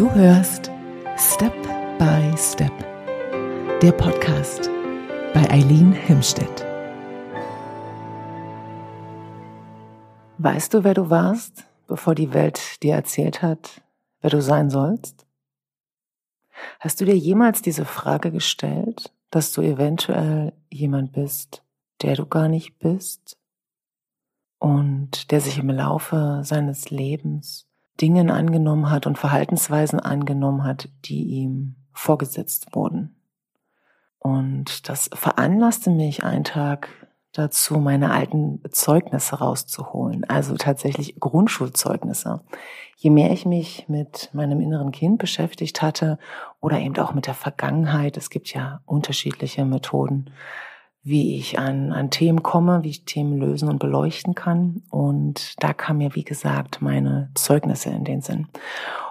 Du hörst Step by Step, der Podcast bei Eileen Himstedt. Weißt du, wer du warst, bevor die Welt dir erzählt hat, wer du sein sollst? Hast du dir jemals diese Frage gestellt, dass du eventuell jemand bist, der du gar nicht bist und der sich im Laufe seines Lebens Dingen angenommen hat und Verhaltensweisen angenommen hat, die ihm vorgesetzt wurden. Und das veranlasste mich einen Tag dazu, meine alten Zeugnisse rauszuholen, also tatsächlich Grundschulzeugnisse. Je mehr ich mich mit meinem inneren Kind beschäftigt hatte oder eben auch mit der Vergangenheit, es gibt ja unterschiedliche Methoden, wie ich an, an Themen komme, wie ich Themen lösen und beleuchten kann. Und da kam mir, wie gesagt, meine Zeugnisse in den Sinn.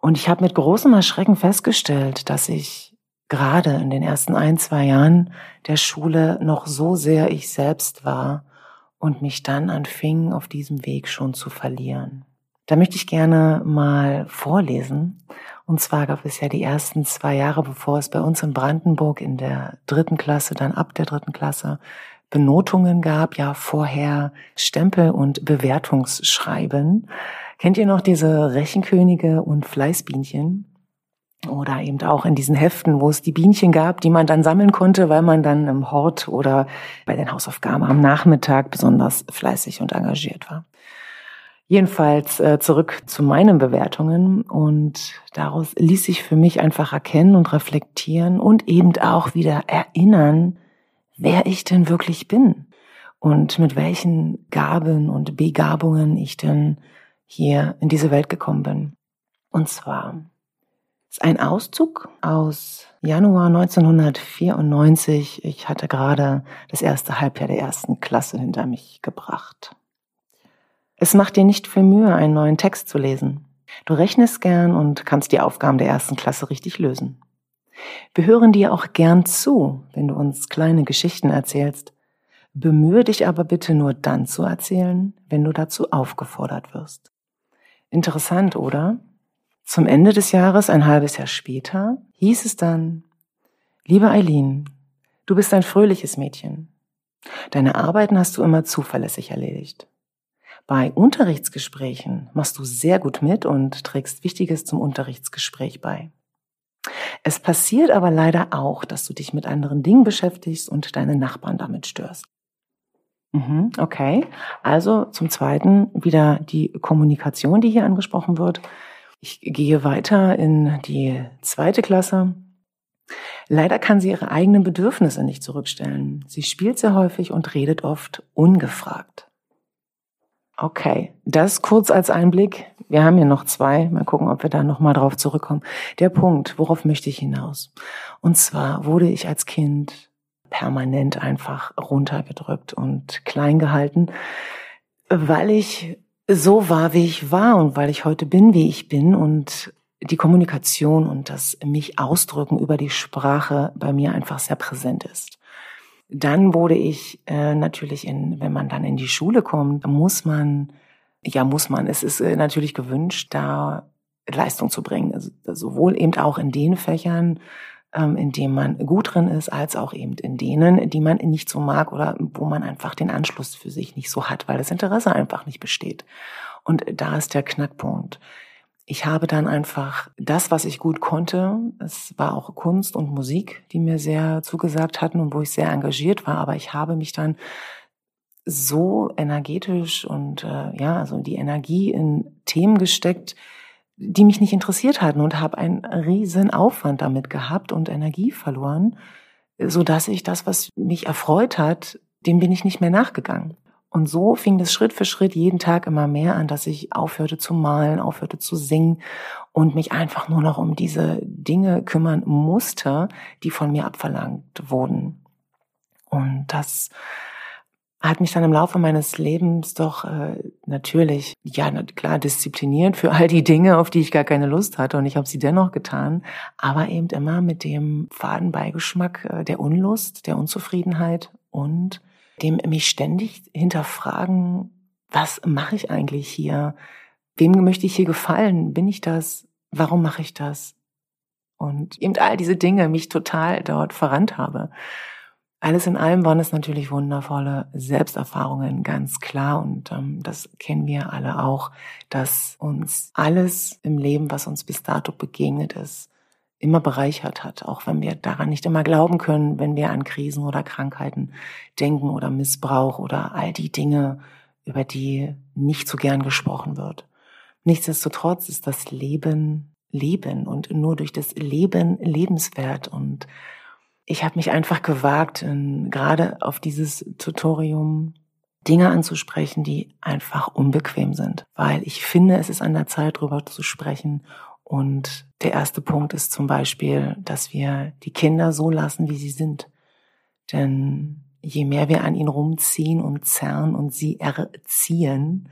Und ich habe mit großem Erschrecken festgestellt, dass ich gerade in den ersten ein, zwei Jahren der Schule noch so sehr ich selbst war und mich dann anfing, auf diesem Weg schon zu verlieren. Da möchte ich gerne mal vorlesen. Und zwar gab es ja die ersten zwei Jahre, bevor es bei uns in Brandenburg in der dritten Klasse, dann ab der dritten Klasse Benotungen gab, ja vorher Stempel und Bewertungsschreiben. Kennt ihr noch diese Rechenkönige und Fleißbienchen? Oder eben auch in diesen Heften, wo es die Bienchen gab, die man dann sammeln konnte, weil man dann im Hort oder bei den Hausaufgaben am Nachmittag besonders fleißig und engagiert war. Jedenfalls äh, zurück zu meinen Bewertungen und daraus ließ sich für mich einfach erkennen und reflektieren und eben auch wieder erinnern, wer ich denn wirklich bin und mit welchen Gaben und Begabungen ich denn hier in diese Welt gekommen bin. Und zwar ist ein Auszug aus Januar 1994. Ich hatte gerade das erste Halbjahr der ersten Klasse hinter mich gebracht. Es macht dir nicht viel Mühe, einen neuen Text zu lesen. Du rechnest gern und kannst die Aufgaben der ersten Klasse richtig lösen. Wir hören dir auch gern zu, wenn du uns kleine Geschichten erzählst. Bemühe dich aber bitte nur dann zu erzählen, wenn du dazu aufgefordert wirst. Interessant, oder? Zum Ende des Jahres, ein halbes Jahr später, hieß es dann, liebe Eileen, du bist ein fröhliches Mädchen. Deine Arbeiten hast du immer zuverlässig erledigt. Bei Unterrichtsgesprächen machst du sehr gut mit und trägst Wichtiges zum Unterrichtsgespräch bei. Es passiert aber leider auch, dass du dich mit anderen Dingen beschäftigst und deine Nachbarn damit störst. Mhm, okay, also zum Zweiten wieder die Kommunikation, die hier angesprochen wird. Ich gehe weiter in die zweite Klasse. Leider kann sie ihre eigenen Bedürfnisse nicht zurückstellen. Sie spielt sehr häufig und redet oft ungefragt. Okay, das kurz als Einblick. Wir haben hier noch zwei. Mal gucken, ob wir da nochmal drauf zurückkommen. Der Punkt, worauf möchte ich hinaus? Und zwar wurde ich als Kind permanent einfach runtergedrückt und klein gehalten, weil ich so war, wie ich war und weil ich heute bin, wie ich bin und die Kommunikation und das mich ausdrücken über die Sprache bei mir einfach sehr präsent ist. Dann wurde ich äh, natürlich in, wenn man dann in die Schule kommt, muss man, ja muss man, es ist äh, natürlich gewünscht, da Leistung zu bringen. Also, sowohl eben auch in den Fächern, ähm, in denen man gut drin ist, als auch eben in denen, die man nicht so mag oder wo man einfach den Anschluss für sich nicht so hat, weil das Interesse einfach nicht besteht. Und da ist der Knackpunkt ich habe dann einfach das, was ich gut konnte, es war auch Kunst und Musik, die mir sehr zugesagt hatten und wo ich sehr engagiert war, aber ich habe mich dann so energetisch und äh, ja, also die Energie in Themen gesteckt, die mich nicht interessiert hatten und habe einen riesen Aufwand damit gehabt und Energie verloren, so dass ich das, was mich erfreut hat, dem bin ich nicht mehr nachgegangen. Und so fing das Schritt für Schritt jeden Tag immer mehr an, dass ich aufhörte zu malen, aufhörte zu singen und mich einfach nur noch um diese Dinge kümmern musste, die von mir abverlangt wurden. Und das hat mich dann im Laufe meines Lebens doch äh, natürlich, ja klar, diszipliniert für all die Dinge, auf die ich gar keine Lust hatte. Und ich habe sie dennoch getan, aber eben immer mit dem Fadenbeigeschmack äh, der Unlust, der Unzufriedenheit und dem mich ständig hinterfragen, was mache ich eigentlich hier? Wem möchte ich hier gefallen? Bin ich das? warum mache ich das? Und eben all diese Dinge mich total dort verrannt habe. Alles in allem waren es natürlich wundervolle Selbsterfahrungen, ganz klar. Und ähm, das kennen wir alle auch, dass uns alles im Leben, was uns bis dato begegnet ist, immer bereichert hat, auch wenn wir daran nicht immer glauben können, wenn wir an Krisen oder Krankheiten denken oder Missbrauch oder all die Dinge, über die nicht so gern gesprochen wird. Nichtsdestotrotz ist das Leben Leben und nur durch das Leben lebenswert und ich habe mich einfach gewagt, gerade auf dieses Tutorium Dinge anzusprechen, die einfach unbequem sind, weil ich finde, es ist an der Zeit, darüber zu sprechen. Und der erste Punkt ist zum Beispiel, dass wir die Kinder so lassen, wie sie sind. Denn je mehr wir an ihnen rumziehen und zerren und sie erziehen,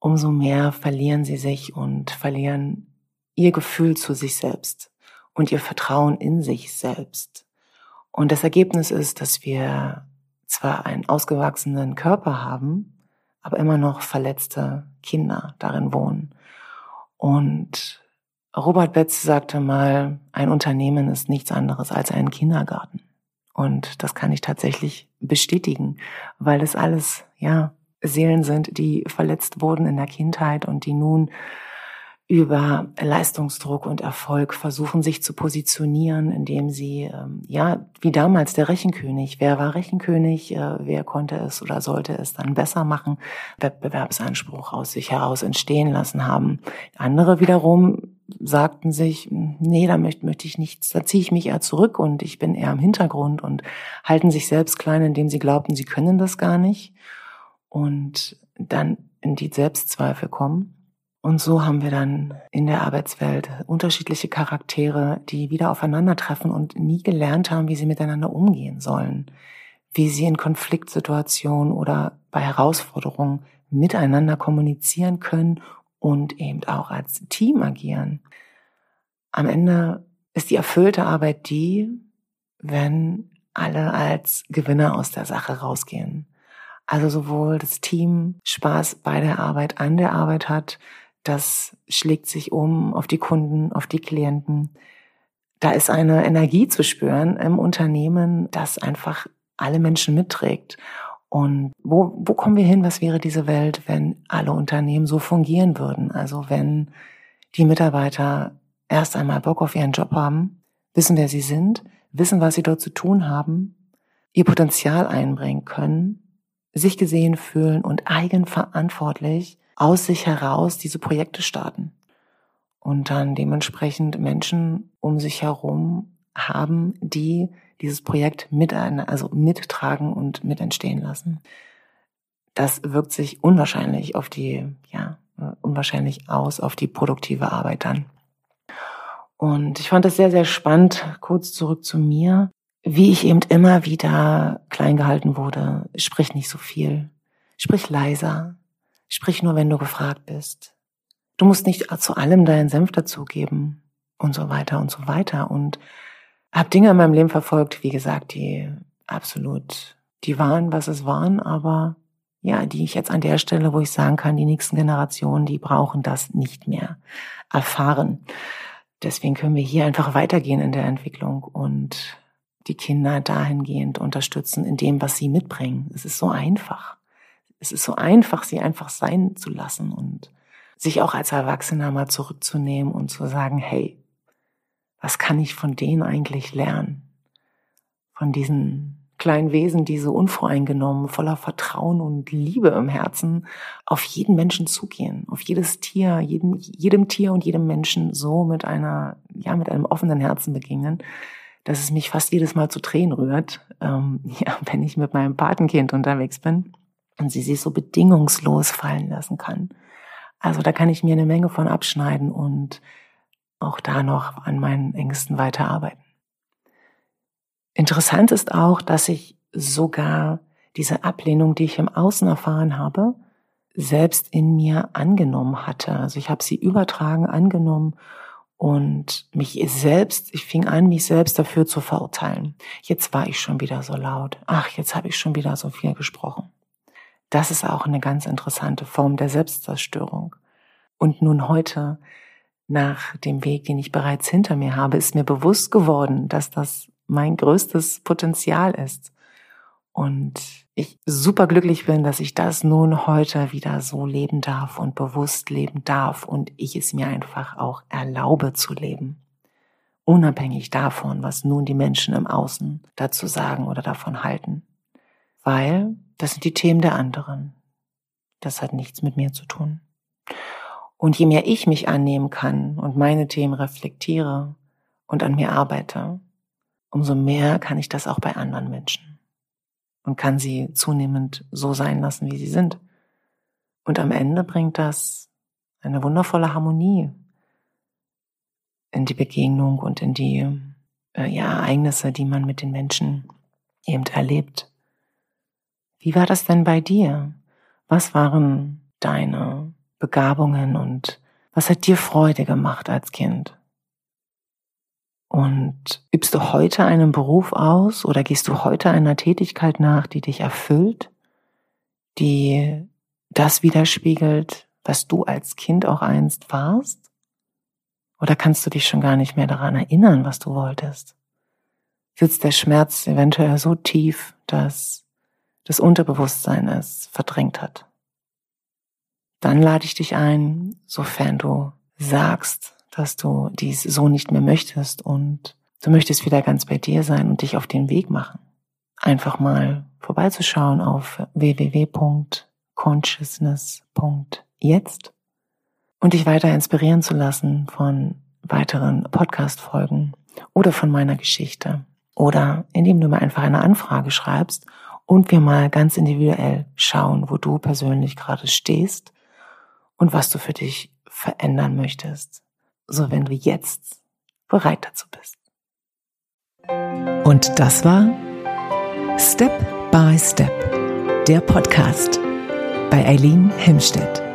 umso mehr verlieren sie sich und verlieren ihr Gefühl zu sich selbst und ihr Vertrauen in sich selbst. Und das Ergebnis ist, dass wir zwar einen ausgewachsenen Körper haben, aber immer noch verletzte Kinder darin wohnen. Und Robert Betz sagte mal, ein Unternehmen ist nichts anderes als ein Kindergarten. Und das kann ich tatsächlich bestätigen, weil es alles, ja, Seelen sind, die verletzt wurden in der Kindheit und die nun über Leistungsdruck und Erfolg versuchen sich zu positionieren, indem sie, ähm, ja, wie damals der Rechenkönig, wer war Rechenkönig, äh, wer konnte es oder sollte es dann besser machen, Wettbewerbsanspruch aus sich heraus entstehen lassen haben. Andere wiederum sagten sich, nee, da möchte, möchte ich nichts, da ziehe ich mich eher zurück und ich bin eher im Hintergrund und halten sich selbst klein, indem sie glaubten, sie können das gar nicht. Und dann in die Selbstzweifel kommen. Und so haben wir dann in der Arbeitswelt unterschiedliche Charaktere, die wieder aufeinandertreffen und nie gelernt haben, wie sie miteinander umgehen sollen, wie sie in Konfliktsituationen oder bei Herausforderungen miteinander kommunizieren können und eben auch als Team agieren. Am Ende ist die erfüllte Arbeit die, wenn alle als Gewinner aus der Sache rausgehen. Also sowohl das Team Spaß bei der Arbeit, an der Arbeit hat, das schlägt sich um auf die Kunden, auf die Klienten. Da ist eine Energie zu spüren im Unternehmen, das einfach alle Menschen mitträgt. Und wo, wo kommen wir hin? Was wäre diese Welt, wenn alle Unternehmen so fungieren würden? Also wenn die Mitarbeiter erst einmal Bock auf ihren Job haben, wissen, wer sie sind, wissen, was sie dort zu tun haben, ihr Potenzial einbringen können, sich gesehen fühlen und eigenverantwortlich aus sich heraus diese Projekte starten und dann dementsprechend Menschen um sich herum haben, die dieses Projekt mit also mittragen und mit entstehen lassen. Das wirkt sich unwahrscheinlich auf die, ja, unwahrscheinlich aus auf die produktive Arbeit dann. Und ich fand es sehr, sehr spannend, kurz zurück zu mir, wie ich eben immer wieder klein gehalten wurde. Sprich nicht so viel. Sprich leiser. Sprich nur, wenn du gefragt bist. Du musst nicht zu allem deinen Senf dazugeben und so weiter und so weiter. Und habe Dinge in meinem Leben verfolgt, wie gesagt, die absolut, die waren, was es waren, aber ja, die ich jetzt an der Stelle, wo ich sagen kann, die nächsten Generationen, die brauchen das nicht mehr erfahren. Deswegen können wir hier einfach weitergehen in der Entwicklung und die Kinder dahingehend unterstützen in dem, was sie mitbringen. Es ist so einfach es ist so einfach, sie einfach sein zu lassen und sich auch als Erwachsener mal zurückzunehmen und zu sagen, hey, was kann ich von denen eigentlich lernen? Von diesen kleinen Wesen, die so unvoreingenommen, voller Vertrauen und Liebe im Herzen auf jeden Menschen zugehen, auf jedes Tier, jedem, jedem Tier und jedem Menschen so mit einer, ja, mit einem offenen Herzen begegnen, dass es mich fast jedes Mal zu Tränen rührt, ähm, ja, wenn ich mit meinem Patenkind unterwegs bin und sie sich so bedingungslos fallen lassen kann. Also da kann ich mir eine Menge von abschneiden und auch da noch an meinen Ängsten weiterarbeiten. Interessant ist auch, dass ich sogar diese Ablehnung, die ich im Außen erfahren habe, selbst in mir angenommen hatte. Also ich habe sie übertragen, angenommen und mich selbst, ich fing an, mich selbst dafür zu verurteilen. Jetzt war ich schon wieder so laut. Ach, jetzt habe ich schon wieder so viel gesprochen. Das ist auch eine ganz interessante Form der Selbstzerstörung. Und nun heute nach dem Weg, den ich bereits hinter mir habe, ist mir bewusst geworden, dass das mein größtes Potenzial ist. Und ich super glücklich bin, dass ich das nun heute wieder so leben darf und bewusst leben darf und ich es mir einfach auch erlaube zu leben. Unabhängig davon, was nun die Menschen im Außen dazu sagen oder davon halten. Weil das sind die Themen der anderen. Das hat nichts mit mir zu tun. Und je mehr ich mich annehmen kann und meine Themen reflektiere und an mir arbeite, umso mehr kann ich das auch bei anderen Menschen und kann sie zunehmend so sein lassen, wie sie sind. Und am Ende bringt das eine wundervolle Harmonie in die Begegnung und in die äh, ja, Ereignisse, die man mit den Menschen eben erlebt. Wie war das denn bei dir? Was waren deine Begabungen und was hat dir Freude gemacht als Kind? Und übst du heute einen Beruf aus oder gehst du heute einer Tätigkeit nach, die dich erfüllt, die das widerspiegelt, was du als Kind auch einst warst? Oder kannst du dich schon gar nicht mehr daran erinnern, was du wolltest? Sitzt der Schmerz eventuell so tief, dass das Unterbewusstsein es verdrängt hat? Dann lade ich dich ein, sofern du sagst, dass du dies so nicht mehr möchtest und du möchtest wieder ganz bei dir sein und dich auf den Weg machen. Einfach mal vorbeizuschauen auf www.consciousness.jetzt und dich weiter inspirieren zu lassen von weiteren Podcast-Folgen oder von meiner Geschichte oder indem du mir einfach eine Anfrage schreibst und wir mal ganz individuell schauen, wo du persönlich gerade stehst und was du für dich verändern möchtest, so wenn du jetzt bereit dazu bist. Und das war Step by Step, der Podcast bei Eileen Himstedt.